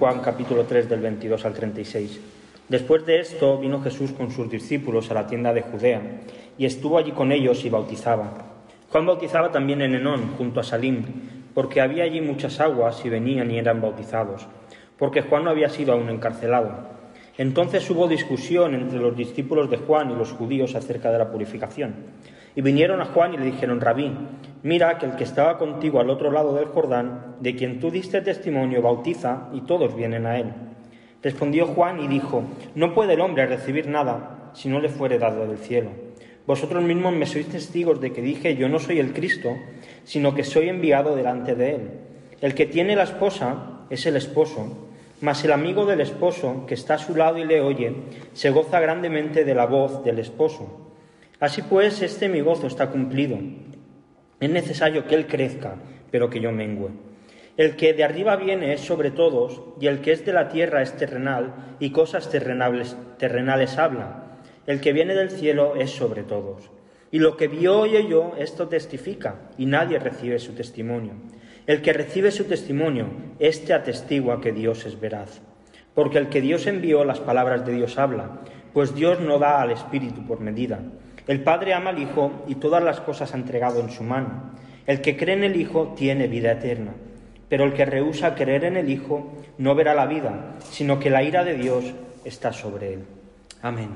Juan capítulo 3 del 22 al 36. Después de esto vino Jesús con sus discípulos a la tienda de Judea y estuvo allí con ellos y bautizaba. Juan bautizaba también en Enón, junto a Salim, porque había allí muchas aguas y venían y eran bautizados, porque Juan no había sido aún encarcelado. Entonces hubo discusión entre los discípulos de Juan y los judíos acerca de la purificación. Y vinieron a Juan y le dijeron, Rabí, mira que el que estaba contigo al otro lado del Jordán, de quien tú diste testimonio, bautiza, y todos vienen a él. Respondió Juan y dijo, No puede el hombre recibir nada si no le fuere dado del cielo. Vosotros mismos me sois testigos de que dije, Yo no soy el Cristo, sino que soy enviado delante de él. El que tiene la esposa es el esposo, mas el amigo del esposo, que está a su lado y le oye, se goza grandemente de la voz del esposo. Así pues, este mi gozo está cumplido. Es necesario que él crezca, pero que yo mengüe. El que de arriba viene es sobre todos, y el que es de la tierra es terrenal, y cosas terrenales, terrenales habla. El que viene del cielo es sobre todos. Y lo que vio y oyó, esto testifica, y nadie recibe su testimonio. El que recibe su testimonio, éste atestigua que Dios es veraz. Porque el que Dios envió, las palabras de Dios habla, pues Dios no da al Espíritu por medida. El Padre ama al Hijo y todas las cosas ha entregado en su mano. El que cree en el Hijo tiene vida eterna pero el que rehúsa creer en el Hijo no verá la vida, sino que la ira de Dios está sobre él. Amén.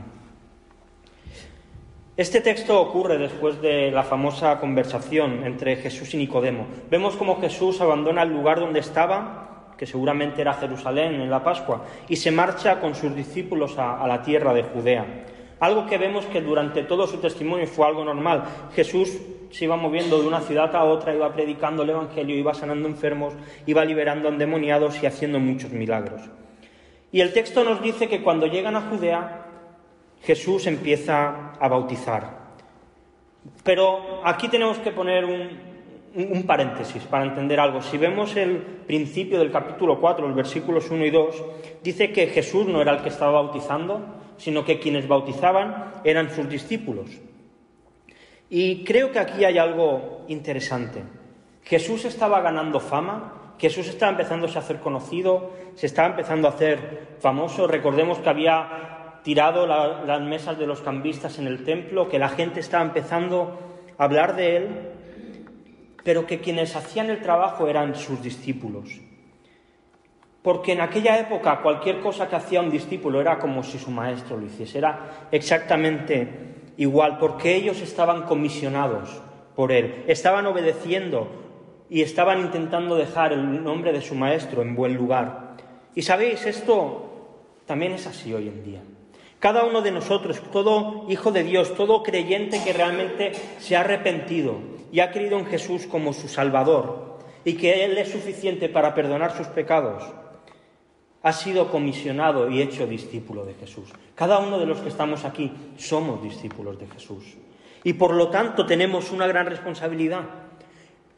Este texto ocurre después de la famosa conversación entre Jesús y Nicodemo. Vemos cómo Jesús abandona el lugar donde estaba, que seguramente era Jerusalén en la Pascua, y se marcha con sus discípulos a, a la tierra de Judea. Algo que vemos que durante todo su testimonio fue algo normal. Jesús se iba moviendo de una ciudad a otra, iba predicando el Evangelio, iba sanando enfermos, iba liberando endemoniados y haciendo muchos milagros. Y el texto nos dice que cuando llegan a Judea, Jesús empieza a bautizar. Pero aquí tenemos que poner un, un paréntesis para entender algo. Si vemos el principio del capítulo 4, los versículos 1 y 2, dice que Jesús no era el que estaba bautizando, sino que quienes bautizaban eran sus discípulos. Y creo que aquí hay algo interesante. Jesús estaba ganando fama, Jesús estaba empezando a hacer conocido, se estaba empezando a hacer famoso. Recordemos que había tirado las mesas de los cambistas en el templo, que la gente estaba empezando a hablar de él, pero que quienes hacían el trabajo eran sus discípulos. Porque en aquella época cualquier cosa que hacía un discípulo era como si su maestro lo hiciese, era exactamente igual, porque ellos estaban comisionados por él, estaban obedeciendo y estaban intentando dejar el nombre de su maestro en buen lugar. Y sabéis, esto también es así hoy en día. Cada uno de nosotros, todo hijo de Dios, todo creyente que realmente se ha arrepentido y ha creído en Jesús como su Salvador y que Él es suficiente para perdonar sus pecados, ha sido comisionado y hecho discípulo de Jesús. Cada uno de los que estamos aquí somos discípulos de Jesús. Y por lo tanto tenemos una gran responsabilidad.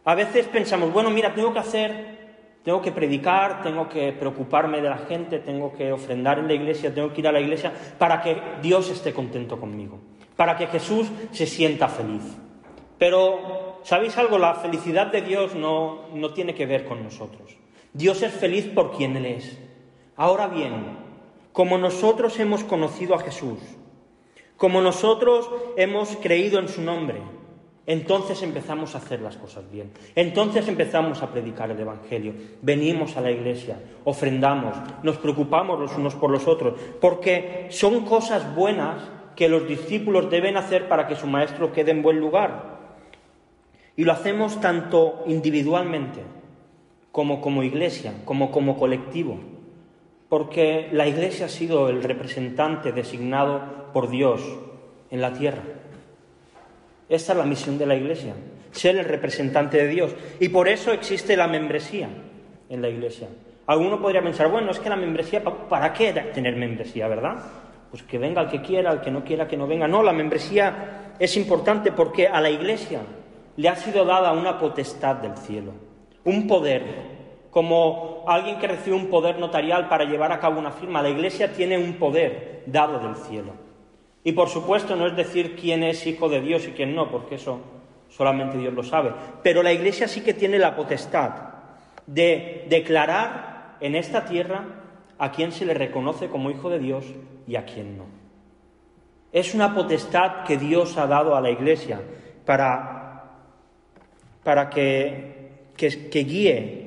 A veces pensamos, bueno, mira, tengo que hacer, tengo que predicar, tengo que preocuparme de la gente, tengo que ofrendar en la iglesia, tengo que ir a la iglesia para que Dios esté contento conmigo, para que Jesús se sienta feliz. Pero, ¿sabéis algo? La felicidad de Dios no, no tiene que ver con nosotros. Dios es feliz por quien Él es. Ahora bien, como nosotros hemos conocido a Jesús, como nosotros hemos creído en su nombre, entonces empezamos a hacer las cosas bien. Entonces empezamos a predicar el Evangelio. Venimos a la iglesia, ofrendamos, nos preocupamos los unos por los otros, porque son cosas buenas que los discípulos deben hacer para que su maestro quede en buen lugar. Y lo hacemos tanto individualmente como como iglesia, como como colectivo porque la Iglesia ha sido el representante designado por Dios en la tierra. Esta es la misión de la Iglesia, ser el representante de Dios. Y por eso existe la membresía en la Iglesia. Alguno podría pensar, bueno, es que la membresía, ¿para qué tener membresía, verdad? Pues que venga el que quiera, el que no quiera que no venga. No, la membresía es importante porque a la Iglesia le ha sido dada una potestad del cielo, un poder como alguien que recibe un poder notarial para llevar a cabo una firma. La Iglesia tiene un poder dado del cielo. Y por supuesto no es decir quién es hijo de Dios y quién no, porque eso solamente Dios lo sabe. Pero la Iglesia sí que tiene la potestad de declarar en esta tierra a quien se le reconoce como hijo de Dios y a quien no. Es una potestad que Dios ha dado a la Iglesia para, para que, que, que guíe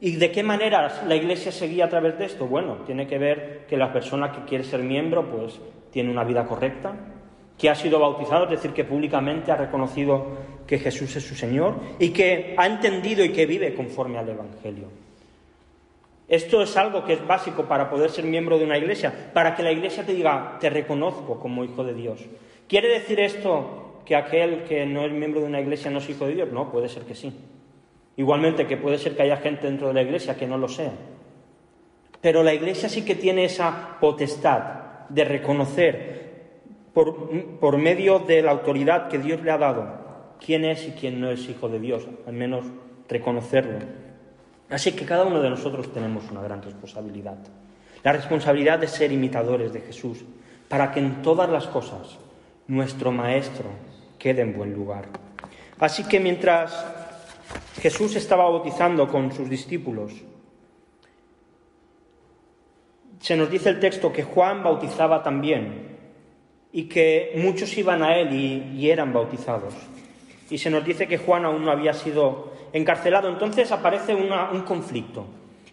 ¿Y de qué manera la Iglesia se guía a través de esto? Bueno, tiene que ver que la persona que quiere ser miembro pues tiene una vida correcta, que ha sido bautizado, es decir, que públicamente ha reconocido que Jesús es su Señor y que ha entendido y que vive conforme al Evangelio. Esto es algo que es básico para poder ser miembro de una iglesia, para que la iglesia te diga, te reconozco como hijo de Dios. ¿Quiere decir esto que aquel que no es miembro de una iglesia no es hijo de Dios? No, puede ser que sí. Igualmente que puede ser que haya gente dentro de la iglesia que no lo sea. Pero la iglesia sí que tiene esa potestad de reconocer por, medio de la autoridad que Dios le ha dado quién es y quién no es hijo de Dios, al menos reconocerlo. Así que cada uno de nosotros tenemos una gran responsabilidad. La responsabilidad de ser imitadores de Jesús, para que en todas las cosas nuestro Maestro quede en buen lugar. Así que mientras Jesús estaba bautizando con sus discípulos. Se nos dice el texto que Juan bautizaba también y que muchos iban a él y, eran bautizados. Y se nos dice que Juan aún no había sido encarcelado. Entonces aparece un conflicto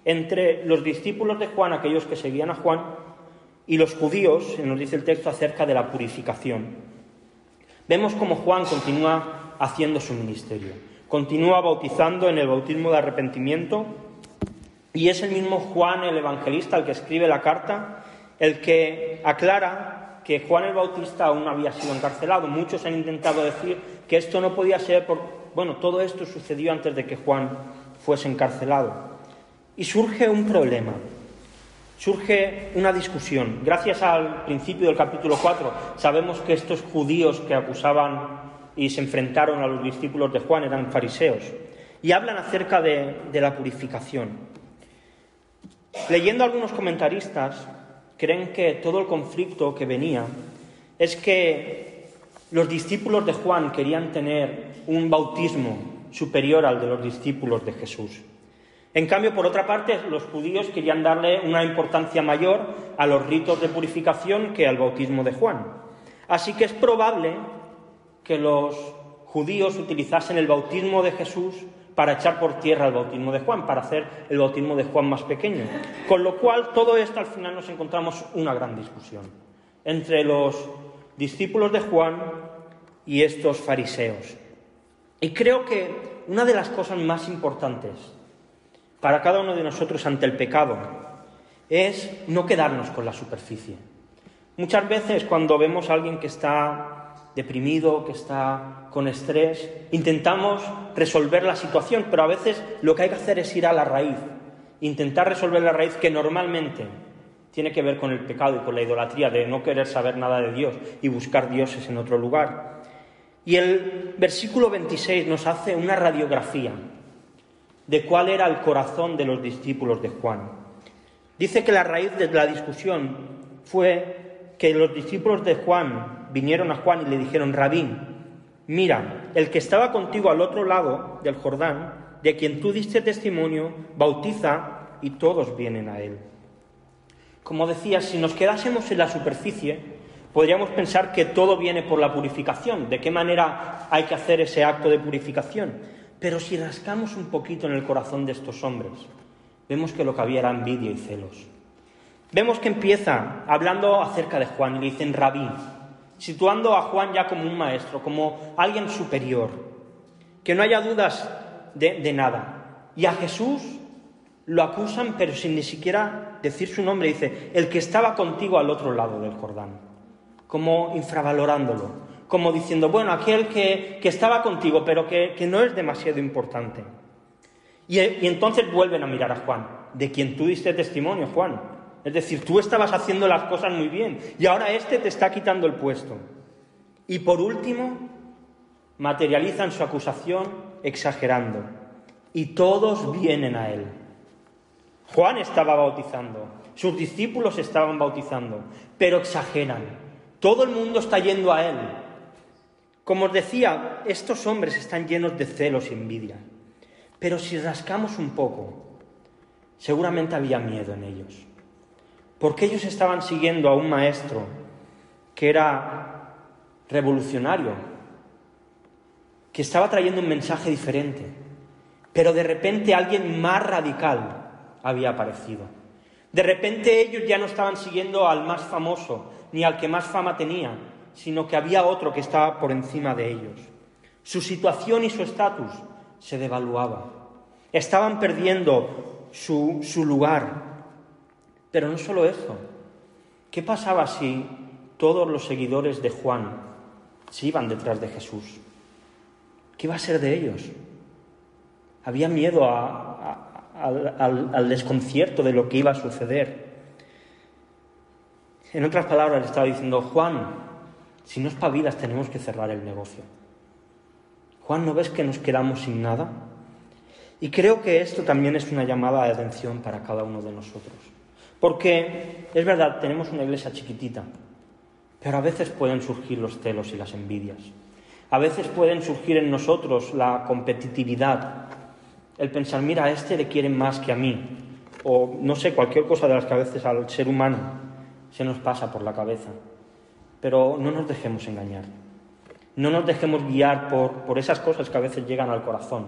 entre los discípulos de Juan, aquellos que seguían a Juan, y los judíos, se nos dice el texto, acerca de la purificación. Vemos cómo Juan continúa haciendo su ministerio continúa bautizando en el bautismo de arrepentimiento y es el mismo Juan el Evangelista el que escribe la carta, el que aclara que Juan el Bautista aún había sido encarcelado. Muchos han intentado decir que esto no podía ser por... Bueno, todo esto sucedió antes de que Juan fuese encarcelado. Y surge un problema, surge una discusión. Gracias al principio del capítulo 4 sabemos que estos judíos que acusaban y se enfrentaron a los discípulos de Juan, eran fariseos, y hablan acerca de, la purificación. Leyendo algunos comentaristas, creen que todo el conflicto que venía es que los discípulos de Juan querían tener un bautismo superior al de los discípulos de Jesús. En cambio, por otra parte, los judíos querían darle una importancia mayor a los ritos de purificación que al bautismo de Juan. Así que es probable que los judíos utilizasen el bautismo de Jesús para echar por tierra el bautismo de Juan, para hacer el bautismo de Juan más pequeño. Con lo cual, todo esto al final nos encontramos una gran discusión entre los discípulos de Juan y estos fariseos. Y creo que una de las cosas más importantes para cada uno de nosotros ante el pecado es no quedarnos con la superficie. Muchas veces cuando vemos a alguien que está deprimido, que está con estrés. Intentamos resolver la situación, pero a veces lo que hay que hacer es ir a la raíz, intentar resolver la raíz que normalmente tiene que ver con el pecado y con la idolatría de no querer saber nada de Dios y buscar dioses en otro lugar. Y el versículo 26 nos hace una radiografía de cuál era el corazón de los discípulos de Juan. Dice que la raíz de la discusión fue que los discípulos de Juan vinieron a Juan y le dijeron, Rabín, mira, el que estaba contigo al otro lado del Jordán, de quien tú diste testimonio, bautiza y todos vienen a él. Como decía, si nos quedásemos en la superficie, podríamos pensar que todo viene por la purificación, de qué manera hay que hacer ese acto de purificación. Pero si rascamos un poquito en el corazón de estos hombres, vemos que lo que había era envidia y celos. Vemos que empieza hablando acerca de Juan y le dicen rabí, situando a Juan ya como un maestro, como alguien superior, que no haya dudas de, nada. Y a Jesús lo acusan, pero sin ni siquiera decir su nombre, dice, el que estaba contigo al otro lado del Jordán, como infravalorándolo, como diciendo, bueno, aquel que, estaba contigo, pero que, no es demasiado importante. Y, y entonces vuelven a mirar a Juan, de quien tú diste testimonio, Juan. Es decir, tú estabas haciendo las cosas muy bien y ahora este te está quitando el puesto. Y por último, materializan su acusación exagerando. Y todos vienen a él. Juan estaba bautizando, sus discípulos estaban bautizando, pero exageran. Todo el mundo está yendo a él. Como os decía, estos hombres están llenos de celos y envidia. Pero si rascamos un poco, seguramente había miedo en ellos, porque ellos estaban siguiendo a un maestro que era revolucionario, que estaba trayendo un mensaje diferente, pero de repente alguien más radical había aparecido. De repente ellos ya no estaban siguiendo al más famoso, ni al que más fama tenía, sino que había otro que estaba por encima de ellos. Su situación y su estatus se devaluaba. Estaban perdiendo su, su lugar. Pero no solo eso. ¿Qué pasaba si todos los seguidores de Juan se iban detrás de Jesús? ¿Qué iba a ser de ellos? Había miedo al, al desconcierto de lo que iba a suceder. En otras palabras, estaba diciendo, Juan, si no espabilas tenemos que cerrar el negocio. Juan, ¿no ves que nos quedamos sin nada? Y creo que esto también es una llamada de atención para cada uno de nosotros. Porque es verdad, tenemos una iglesia chiquitita, pero a veces pueden surgir los celos y las envidias. A veces pueden surgir en nosotros la competitividad, el pensar, mira, a este le quieren más que a mí, o no sé, cualquier cosa de las que a veces al ser humano se nos pasa por la cabeza. Pero no nos dejemos engañar. No nos dejemos guiar por, por esas cosas que a veces llegan al corazón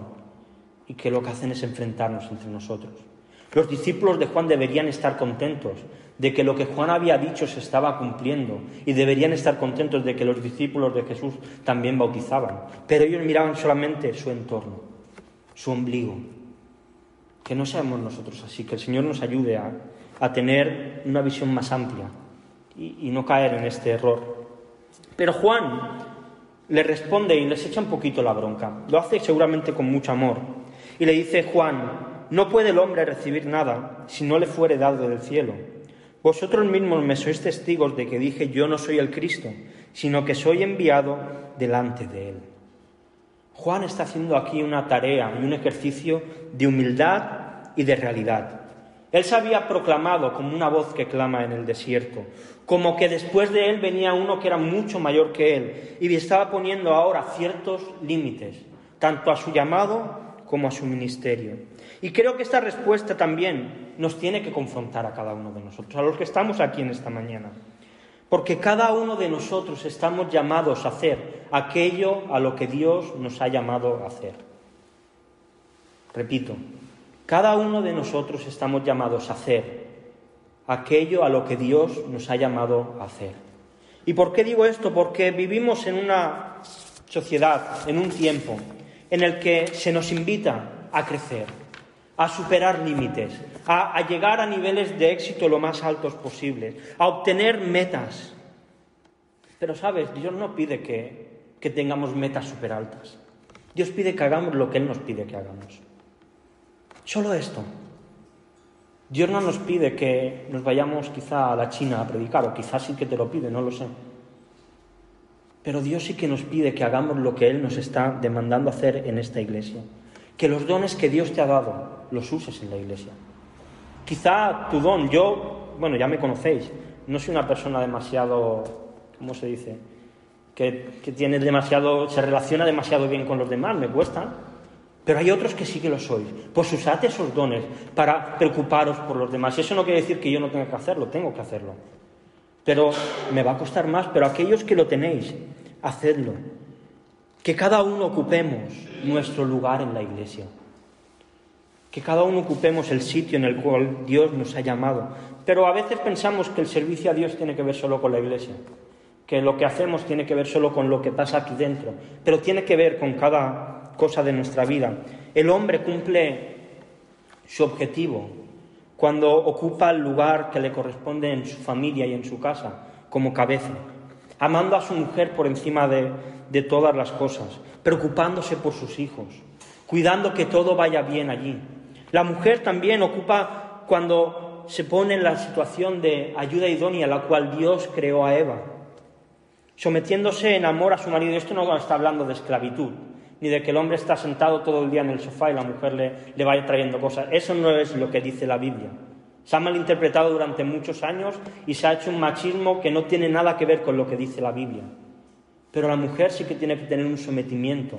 y que lo que hacen es enfrentarnos entre nosotros. Los discípulos de Juan deberían estar contentos de que lo que Juan había dicho se estaba cumpliendo y deberían estar contentos de que los discípulos de Jesús también bautizaban. Pero ellos miraban solamente su entorno, su ombligo. Que no seamos nosotros así, que el Señor nos ayude a, tener una visión más amplia y, no caer en este error. Pero Juan le responde y les echa un poquito la bronca. Lo hace seguramente con mucho amor. Y le dice Juan, no puede el hombre recibir nada si no le fuere dado del cielo. Vosotros mismos me sois testigos de que dije yo no soy el Cristo, sino que soy enviado delante de él. Juan está haciendo aquí una tarea y un ejercicio de humildad y de realidad. Él se había proclamado como una voz que clama en el desierto, como que después de él venía uno que era mucho mayor que él y estaba poniendo ahora ciertos límites, tanto a su llamado como a su ministerio. Y creo que esta respuesta también nos tiene que confrontar a cada uno de nosotros, a los que estamos aquí en esta mañana. Porque cada uno de nosotros estamos llamados a hacer aquello a lo que Dios nos ha llamado a hacer. Repito, cada uno de nosotros estamos llamados a hacer aquello a lo que Dios nos ha llamado a hacer. ¿Y por qué digo esto? Porque vivimos en una sociedad, en un tiempo, en el que se nos invita a crecer, a superar límites, a, llegar a niveles de éxito lo más altos posibles, a obtener metas. Pero sabes, Dios no pide que, que tengamos metas súper altas. Dios pide que hagamos lo que Él nos pide que hagamos. Solo esto. Dios no nos pide que nos vayamos quizá a la China a predicar, o quizás sí que te lo pide, no lo sé. Pero Dios sí que nos pide que hagamos lo que Él nos está demandando hacer en esta iglesia. Que los dones que Dios te ha dado los uses en la iglesia. Quizá tu don, yo, bueno, ya me conocéis, no soy una persona demasiado, ¿cómo se dice? Que, tiene demasiado, se relaciona demasiado bien con los demás, me cuesta. Pero hay otros que sí que lo sois. Pues usad esos dones para preocuparos por los demás. Eso no quiere decir que yo no tenga que hacerlo, tengo que hacerlo. Pero me va a costar más, pero aquellos que lo tenéis, hacedlo. Que cada uno ocupemos nuestro lugar en la iglesia. Que cada uno ocupemos el sitio en el cual Dios nos ha llamado. Pero a veces pensamos que el servicio a Dios tiene que ver solo con la iglesia, que lo que hacemos tiene que ver solo con lo que pasa aquí dentro, pero tiene que ver con cada cosa de nuestra vida. El hombre cumple su objetivo cuando ocupa el lugar que le corresponde en su familia y en su casa, como cabeza, amando a su mujer por encima de, de todas las cosas, preocupándose por sus hijos, cuidando que todo vaya bien allí. La mujer también ocupa cuando se pone en la situación de ayuda idónea, la cual Dios creó a Eva, sometiéndose en amor a su marido. Esto no está hablando de esclavitud, ni de que el hombre está sentado todo el día en el sofá y la mujer le, le trayendo cosas. Eso no es lo que dice la Biblia. Se ha malinterpretado durante muchos años y se ha hecho un machismo que no tiene nada que ver con lo que dice la Biblia. Pero la mujer sí que tiene que tener un sometimiento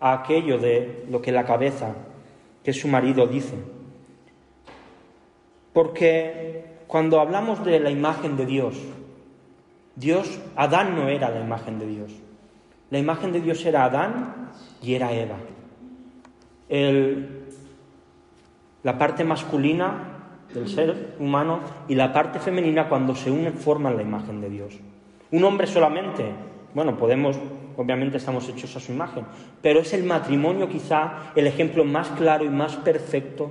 a aquello de lo que la cabeza, que su marido, dice. Porque cuando hablamos de la imagen de Dios, Dios, Adán no era la imagen de Dios. La imagen de Dios era Adán y era Eva. la parte masculina del ser humano y la parte femenina cuando se unen forman la imagen de Dios. Un hombre solamente, bueno, podemos, obviamente estamos hechos a su imagen, pero es el matrimonio quizá el ejemplo más claro y más perfecto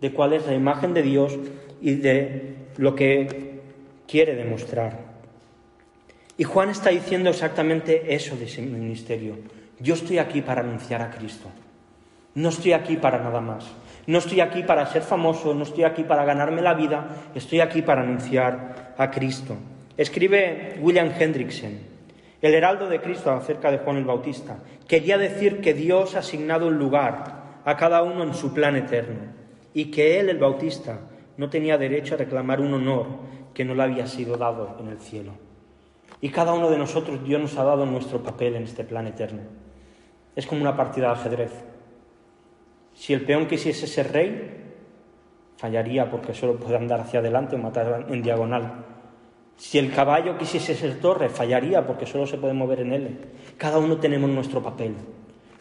de cuál es la imagen de Dios y de lo que quiere demostrar. Y Juan está diciendo exactamente eso de ese ministerio. Yo estoy aquí para anunciar a Cristo. No estoy aquí para nada más. No estoy aquí para ser famoso, no estoy aquí para ganarme la vida, estoy aquí para anunciar a Cristo. Escribe William Hendrickson, el heraldo de Cristo acerca de Juan el Bautista. Quería decir que Dios ha asignado un lugar a cada uno en su plan eterno y que él, el Bautista, no tenía derecho a reclamar un honor que no le había sido dado en el cielo. Y cada uno de nosotros Dios nos ha dado nuestro papel en este plan eterno. Es como una partida de ajedrez. Si el peón quisiese ser rey, fallaría porque solo puede andar hacia adelante o matar en diagonal. Si el caballo quisiese ser torre, fallaría porque solo se puede mover en él. Cada uno tenemos nuestro papel.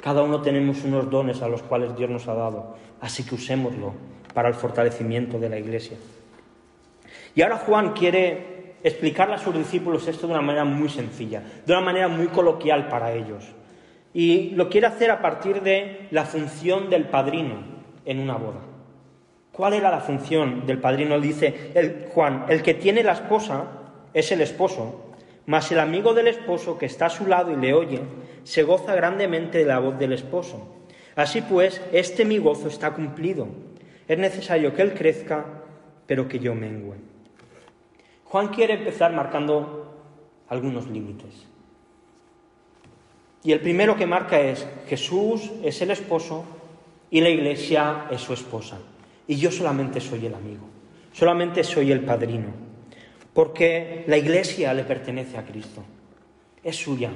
Cada uno tenemos unos dones a los cuales Dios nos ha dado. Así que usémoslo para el fortalecimiento de la iglesia. Y ahora Juan quiere explicarle a sus discípulos esto de una manera muy sencilla, de una manera muy coloquial para ellos. Y lo quiere hacer a partir de la función del padrino en una boda. ¿Cuál era la función del padrino? Dice Juan, el que tiene la esposa es el esposo, mas el amigo del esposo que está a su lado y le oye, se goza grandemente de la voz del esposo. Así pues, este mi gozo está cumplido. Es necesario que él crezca, pero que yo mengüe. Juan quiere empezar marcando algunos límites. Y el primero que marca es, Jesús es el esposo y la iglesia es su esposa. Y yo solamente soy el amigo, solamente soy el padrino, porque la iglesia le pertenece a Cristo, es suya,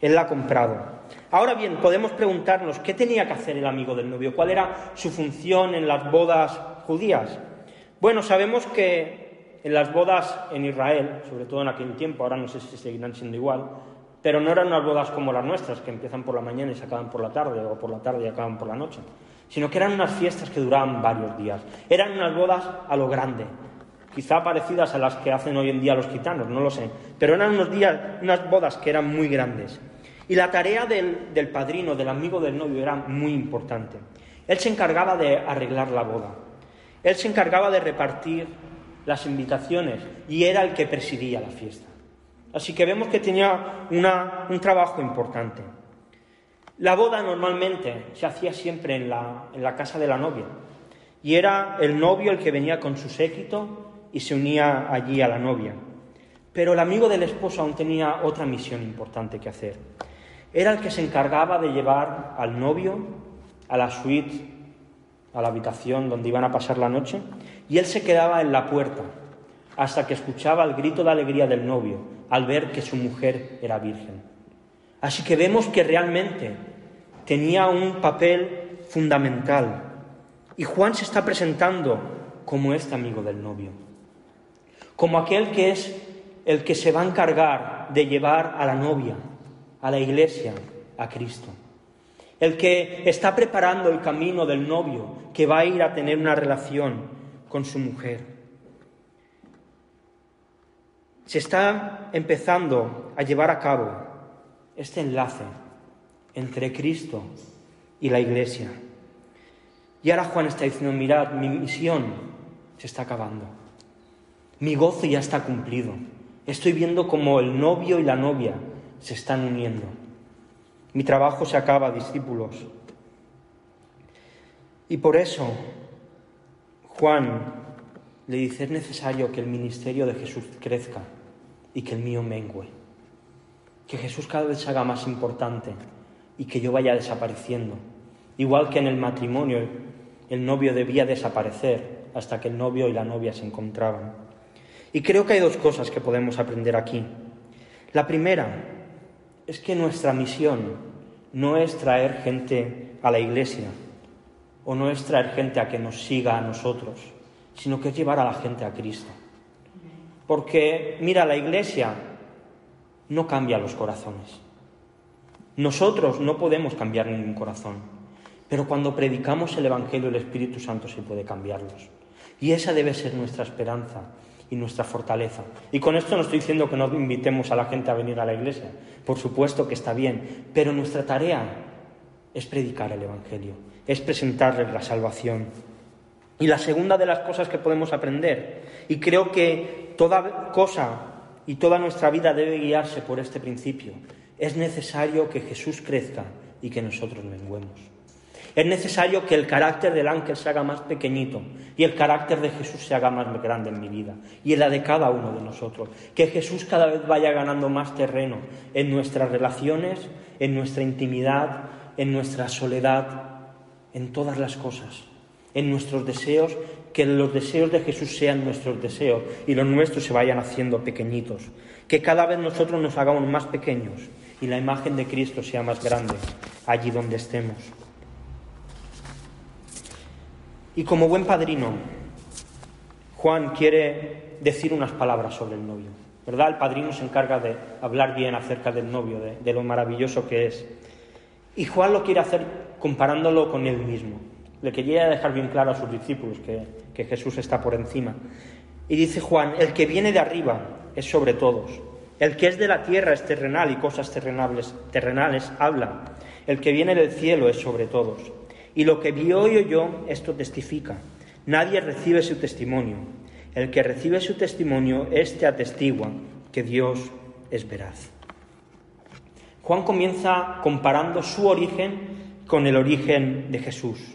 Él la ha comprado. Ahora bien, podemos preguntarnos, ¿qué tenía que hacer el amigo del novio? ¿Cuál era su función en las bodas judías? Bueno, sabemos que en las bodas en Israel, sobre todo en aquel tiempo, ahora no sé si seguirán siendo igual, pero no eran unas bodas como las nuestras, que empiezan por la mañana y se acaban por la tarde, o por la tarde y acaban por la noche, sino que eran unas fiestas que duraban varios días. Eran unas bodas a lo grande, quizá parecidas a las que hacen hoy en día los gitanos, no lo sé, pero eran unos días, unas bodas que eran muy grandes. Y la tarea del, padrino, del amigo del novio, era muy importante. Él se encargaba de arreglar la boda, él se encargaba de repartir las invitaciones y era el que presidía la fiesta. Así que vemos que tenía un trabajo importante. La boda normalmente se hacía siempre en la, casa de la novia y era el novio el que venía con su séquito y se unía allí a la novia. Pero el amigo del esposo aún tenía otra misión importante que hacer. Era el que se encargaba de llevar al novio a la suite, a la habitación donde iban a pasar la noche, y él se quedaba en la puerta hasta que escuchaba el grito de alegría del novio al ver que su mujer era virgen. Así que vemos que realmente tenía un papel fundamental. Y Juan se está presentando como este amigo del novio, como aquel que es el que se va a encargar de llevar a la novia, a la iglesia, a Cristo. El que está preparando el camino del novio que va a ir a tener una relación con su mujer se está empezando a llevar a cabo este enlace entre Cristo y la Iglesia. Y ahora Juan está diciendo, mirad, mi misión se está acabando. Mi gozo ya está cumplido. Estoy viendo como el novio y la novia se están uniendo. Mi trabajo se acaba, discípulos. Y por eso Juan le dice, es necesario que el ministerio de Jesús crezca y que el mío mengue. Que Jesús cada vez se haga más importante y que yo vaya desapareciendo. Igual que en el matrimonio el novio debía desaparecer hasta que el novio y la novia se encontraban. Y creo que hay dos cosas que podemos aprender aquí. La primera es que nuestra misión no es traer gente a la iglesia o no es traer gente a que nos siga a nosotros, sino que es llevar a la gente a Cristo. Porque, mira, la iglesia no cambia los corazones. Nosotros no podemos cambiar ningún corazón, pero cuando predicamos el Evangelio, el Espíritu Santo sí puede cambiarlos. Y esa debe ser nuestra esperanza y nuestra fortaleza. Y con esto no estoy diciendo que no invitemos a la gente a venir a la iglesia, por supuesto que está bien, pero nuestra tarea es predicar el Evangelio, es presentarles la salvación. Y la segunda de las cosas que podemos aprender, y creo que toda cosa y toda nuestra vida debe guiarse por este principio, es necesario que Jesús crezca y que nosotros menguemos. Es necesario que el carácter del ángel se haga más pequeñito y el carácter de Jesús se haga más grande en mi vida y en la de cada uno de nosotros. Que Jesús cada vez vaya ganando más terreno en nuestras relaciones, en nuestra intimidad, en nuestra soledad, en todas las cosas, en nuestros deseos, que los deseos de Jesús sean nuestros deseos y los nuestros se vayan haciendo pequeñitos. Que cada vez nosotros nos hagamos más pequeños y la imagen de Cristo sea más grande allí donde estemos. Y como buen padrino, Juan quiere decir unas palabras sobre el novio. ¿Verdad? El padrino se encarga de hablar bien acerca del novio, de, lo maravilloso que es. Y Juan lo quiere hacer comparándolo con él mismo. Le quería dejar bien claro a sus discípulos que, que Jesús está por encima. Y dice Juan, el que viene de arriba es sobre todos. El que es de la tierra es terrenal y cosas terrenales, terrenales habla. El que viene del cielo es sobre todos. Y lo que vio y oyó, esto testifica. Nadie recibe su testimonio. El que recibe su testimonio, éste atestigua que Dios es veraz. Juan comienza comparando su origen con el origen de Jesús.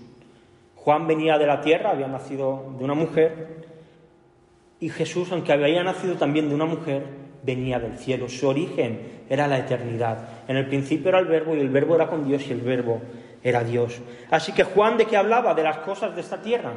Juan venía de la tierra, había nacido de una mujer, y Jesús, aunque había nacido también de una mujer, venía del cielo, su origen era la eternidad. En el principio era el verbo y el verbo era con Dios y el verbo era Dios. Así que Juan de qué hablaba? De las cosas de esta tierra,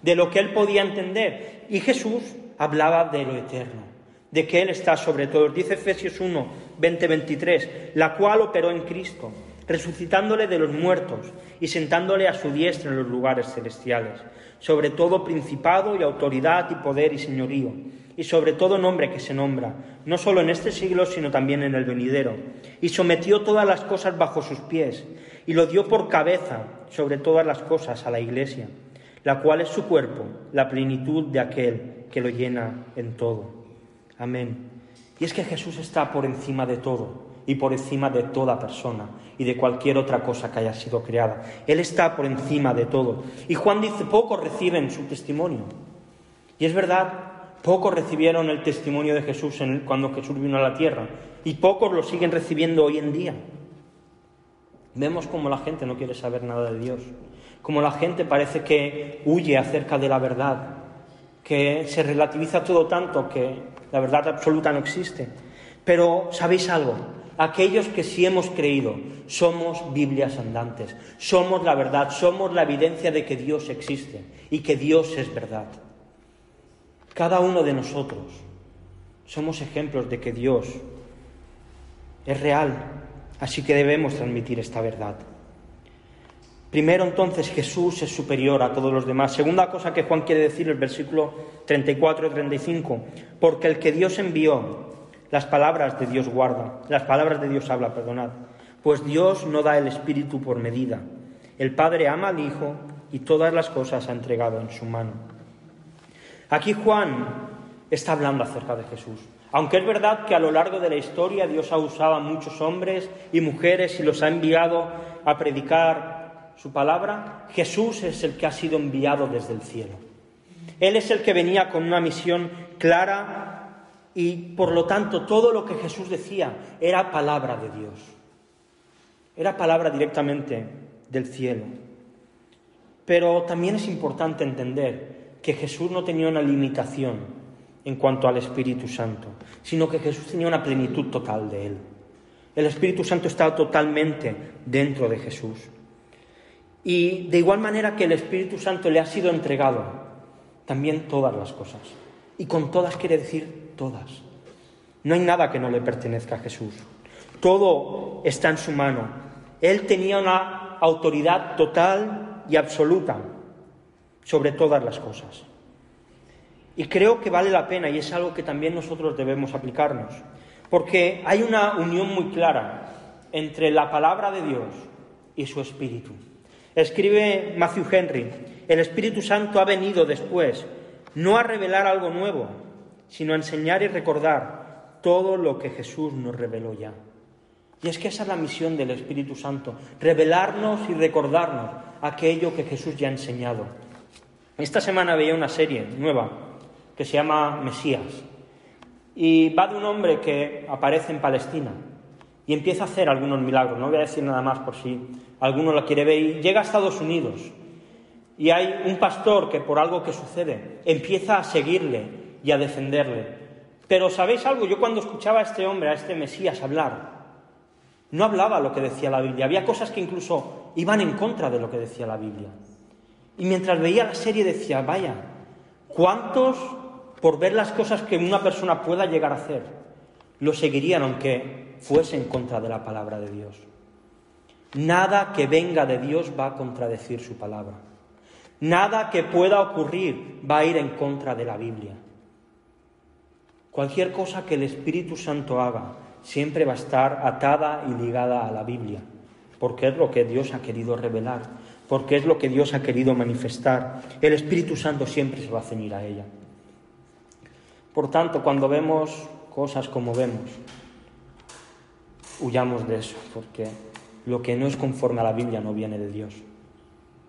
de lo que él podía entender. Y Jesús hablaba de lo eterno, de que Él está sobre todo. Dice Efesios 1, 20, 23, la cual operó en Cristo, resucitándole de los muertos y sentándole a su diestra en los lugares celestiales, sobre todo principado y autoridad y poder y señorío y sobre todo nombre que se nombra, no solo en este siglo, sino también en el venidero, y sometió todas las cosas bajo sus pies, y lo dio por cabeza sobre todas las cosas a la Iglesia, la cual es su cuerpo, la plenitud de aquel que lo llena en todo. Amén. Y es que Jesús está por encima de todo y por encima de toda persona y de cualquier otra cosa que haya sido creada. Él está por encima de todo. Y Juan dice, pocos reciben su testimonio. Y es verdad, Pocos recibieron el testimonio de Jesús cuando Jesús vino a la tierra y pocos lo siguen recibiendo hoy en día. Vemos como la gente no quiere saber nada de Dios, como la gente parece que huye acerca de la verdad, que se relativiza todo tanto que la verdad absoluta no existe. Pero, ¿sabéis algo? Aquellos que sí hemos creído somos Biblias andantes, somos la verdad, somos la evidencia de que Dios existe y que Dios es verdad. Cada uno de nosotros somos ejemplos de que Dios es real, así que debemos transmitir esta verdad. Primero entonces Jesús es superior a todos los demás. Segunda cosa que Juan quiere decir, el versículo 34 y 35, porque el que Dios envió, las palabras de Dios guarda, las palabras de Dios habla, perdonad, pues Dios no da el Espíritu por medida. El Padre ama al Hijo y todas las cosas ha entregado en su mano. Aquí Juan está hablando acerca de Jesús. Aunque es verdad que a lo largo de la historia Dios ha usado a muchos hombres y mujeres y los ha enviado a predicar su palabra, Jesús es el que ha sido enviado desde el cielo. Él es el que venía con una misión clara y por lo tanto todo lo que Jesús decía era palabra de Dios. Era palabra directamente del cielo. Pero también es importante entender que Jesús no tenía una limitación en cuanto al Espíritu Santo, sino que Jesús tenía una plenitud total de él. El Espíritu Santo estaba totalmente dentro de Jesús. Y de igual manera que el Espíritu Santo le ha sido entregado, también todas las cosas. Y con todas quiere decir todas. No hay nada que no le pertenezca a Jesús. Todo está en su mano. Él tenía una autoridad total y absoluta sobre todas las cosas. Y creo que vale la pena y es algo que también nosotros debemos aplicarnos, porque hay una unión muy clara entre la palabra de Dios y su Espíritu. Escribe Matthew Henry, el Espíritu Santo ha venido después, no a revelar algo nuevo, sino a enseñar y recordar todo lo que Jesús nos reveló ya. Y es que esa es la misión del Espíritu Santo, revelarnos y recordarnos aquello que Jesús ya ha enseñado. Esta semana veía una serie nueva que se llama Mesías y va de un hombre que aparece en Palestina y empieza a hacer algunos milagros. No voy a decir nada más por si alguno lo quiere ver. Y llega a Estados Unidos y hay un pastor que por algo que sucede empieza a seguirle y a defenderle. Pero ¿sabéis algo? Yo cuando escuchaba a este hombre, a este Mesías hablar, no hablaba lo que decía la Biblia. Había cosas que incluso iban en contra de lo que decía la Biblia. Y mientras veía la serie decía, vaya, ¿cuántos por ver las cosas que una persona pueda llegar a hacer lo seguirían aunque fuese en contra de la palabra de Dios? Nada que venga de Dios va a contradecir su palabra. Nada que pueda ocurrir va a ir en contra de la Biblia. Cualquier cosa que el Espíritu Santo haga siempre va a estar atada y ligada a la Biblia, porque es lo que Dios ha querido revelar, porque es lo que Dios ha querido manifestar. El Espíritu Santo siempre se va a ceñir a ella. Por tanto, cuando vemos cosas como vemos, huyamos de eso, porque lo que no es conforme a la Biblia no viene de Dios,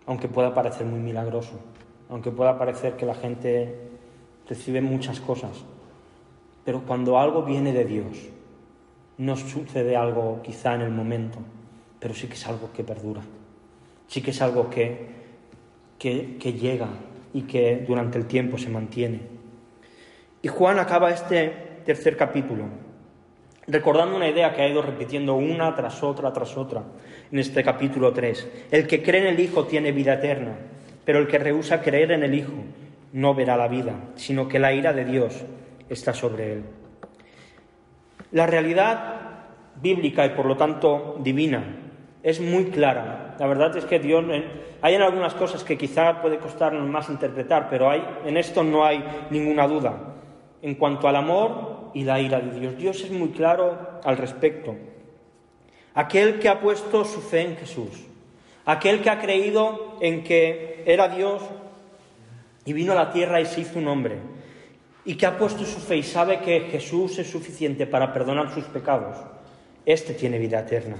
aunque pueda parecer muy milagroso, aunque pueda parecer que la gente recibe muchas cosas, pero cuando algo viene de Dios, no sucede algo quizá en el momento, pero sí que es algo que perdura, sí que es algo que, que, llega y que durante el tiempo se mantiene. Y Juan acaba este tercer capítulo recordando una idea que ha ido repitiendo una tras otra tras otra en este capítulo 3. El que cree en el Hijo tiene vida eterna, pero el que rehúsa creer en el Hijo no verá la vida, sino que la ira de Dios está sobre él. La realidad bíblica y por lo tanto divina es muy clara. La verdad es que Dios, hay en algunas cosas que quizá puede costarnos más interpretar, pero hay, en esto no hay ninguna duda. En cuanto al amor y la ira de Dios, Dios es muy claro al respecto. Aquel que ha puesto su fe en Jesús, aquel que ha creído en que era Dios y vino a la tierra y se hizo un hombre, y que ha puesto su fe y sabe que Jesús es suficiente para perdonar sus pecados, este tiene vida eterna.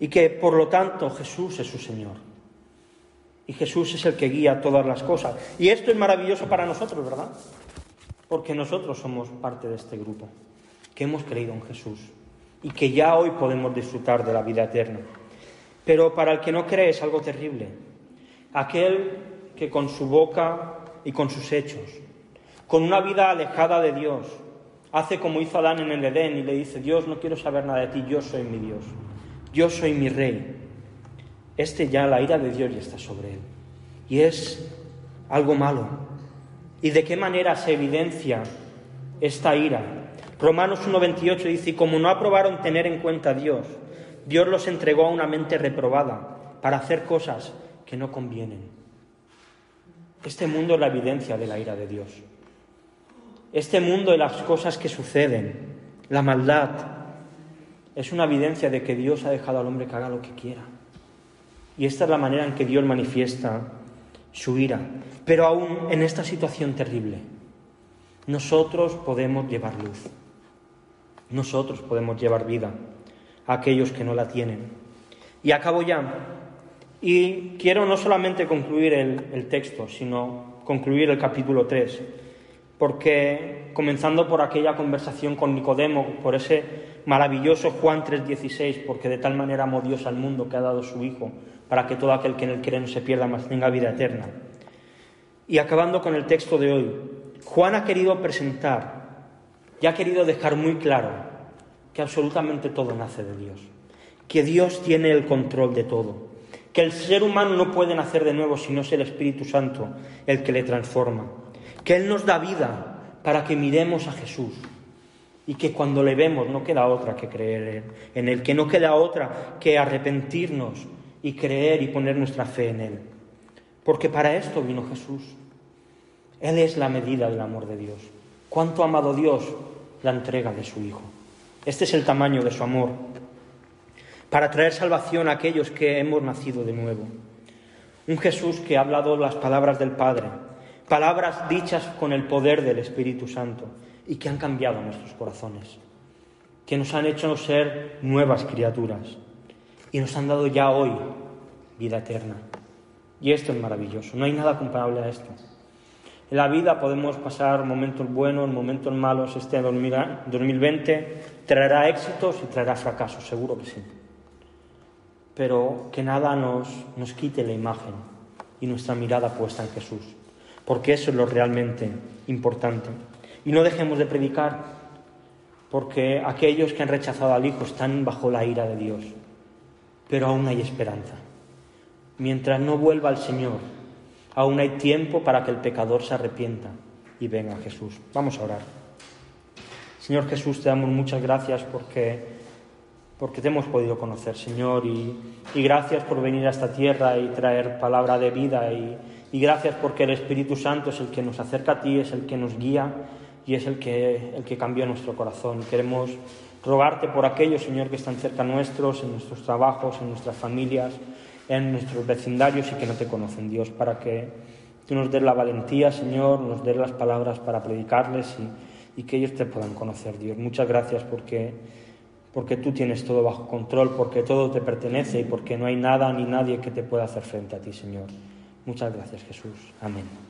Y que por lo tanto Jesús es su Señor. Y Jesús es el que guía todas las cosas. Y esto es maravilloso para nosotros, ¿verdad? Porque nosotros somos parte de este grupo, que hemos creído en Jesús y que ya hoy podemos disfrutar de la vida eterna. Pero para el que no cree es algo terrible. Aquel que con su boca y con sus hechos con una vida alejada de Dios. Hace como hizo Adán en el Edén y le dice, Dios, no quiero saber nada de ti, yo soy mi Dios, yo soy mi rey. Este ya, la ira de Dios ya está sobre él. Y es algo malo. ¿Y de qué manera se evidencia esta ira? Romanos 1.28 dice, y como no aprobaron tener en cuenta a Dios, Dios los entregó a una mente reprobada para hacer cosas que no convienen. Este mundo es la evidencia de la ira de Dios. Este mundo y las cosas que suceden, la maldad, es una evidencia de que Dios ha dejado al hombre que haga lo que quiera. Y esta es la manera en que Dios manifiesta su ira. Pero aún en esta situación terrible, nosotros podemos llevar luz. Nosotros podemos llevar vida a aquellos que no la tienen. Y acabo ya. Y quiero no solamente concluir el, texto, sino concluir el capítulo 3 porque comenzando por aquella conversación con Nicodemo, por ese maravilloso Juan 3:16, porque de tal manera amó Dios al mundo que ha dado su Hijo, para que todo aquel que en él cree no se pierda, mas tenga vida eterna. Y acabando con el texto de hoy, Juan ha querido presentar y ha querido dejar muy claro que absolutamente todo nace de Dios, que Dios tiene el control de todo, que el ser humano no puede nacer de nuevo si no es el Espíritu Santo el que le transforma que Él nos da vida para que miremos a Jesús y que cuando le vemos no queda otra que creer en Él, que no queda otra que arrepentirnos y creer y poner nuestra fe en Él. Porque para esto vino Jesús. Él es la medida del amor de Dios. ¿Cuánto ha amado Dios? La entrega de su Hijo. Este es el tamaño de su amor, para traer salvación a aquellos que hemos nacido de nuevo. Un Jesús que ha hablado las palabras del Padre, palabras dichas con el poder del Espíritu Santo y que han cambiado nuestros corazones, que nos han hecho ser nuevas criaturas y nos han dado ya hoy vida eterna. Y esto es maravilloso, no hay nada comparable a esto. En la vida podemos pasar momentos buenos, momentos malos. Este 2020 traerá éxitos y traerá fracasos, seguro que sí. Pero que nada nos, nos quite la imagen y nuestra mirada puesta en Jesús, porque eso es lo realmente importante. Y no dejemos de predicar, porque aquellos que han rechazado al Hijo están bajo la ira de Dios, pero aún hay esperanza. Mientras no vuelva el Señor, Aún hay tiempo para que el pecador se arrepienta y venga Jesús. Vamos a orar. Señor Jesús, te damos muchas gracias porque, porque te hemos podido conocer, Señor, y, gracias por venir a esta tierra y traer palabra de vida, y, y, gracias porque el Espíritu Santo es el que nos acerca a ti, es el que nos guía y es el que, el que cambia nuestro corazón. Queremos rogarte por aquellos, Señor, que están cerca nuestros, en nuestros trabajos, en nuestras familias en nuestros vecindarios y que no te conocen, Dios, para que tú nos des la valentía, Señor, nos des las palabras para predicarles y, que ellos te puedan conocer, Dios. Muchas gracias porque, porque tú tienes todo bajo control, porque todo te pertenece y porque no hay nada ni nadie que te pueda hacer frente a ti, Señor. Muchas gracias, Jesús. Amén.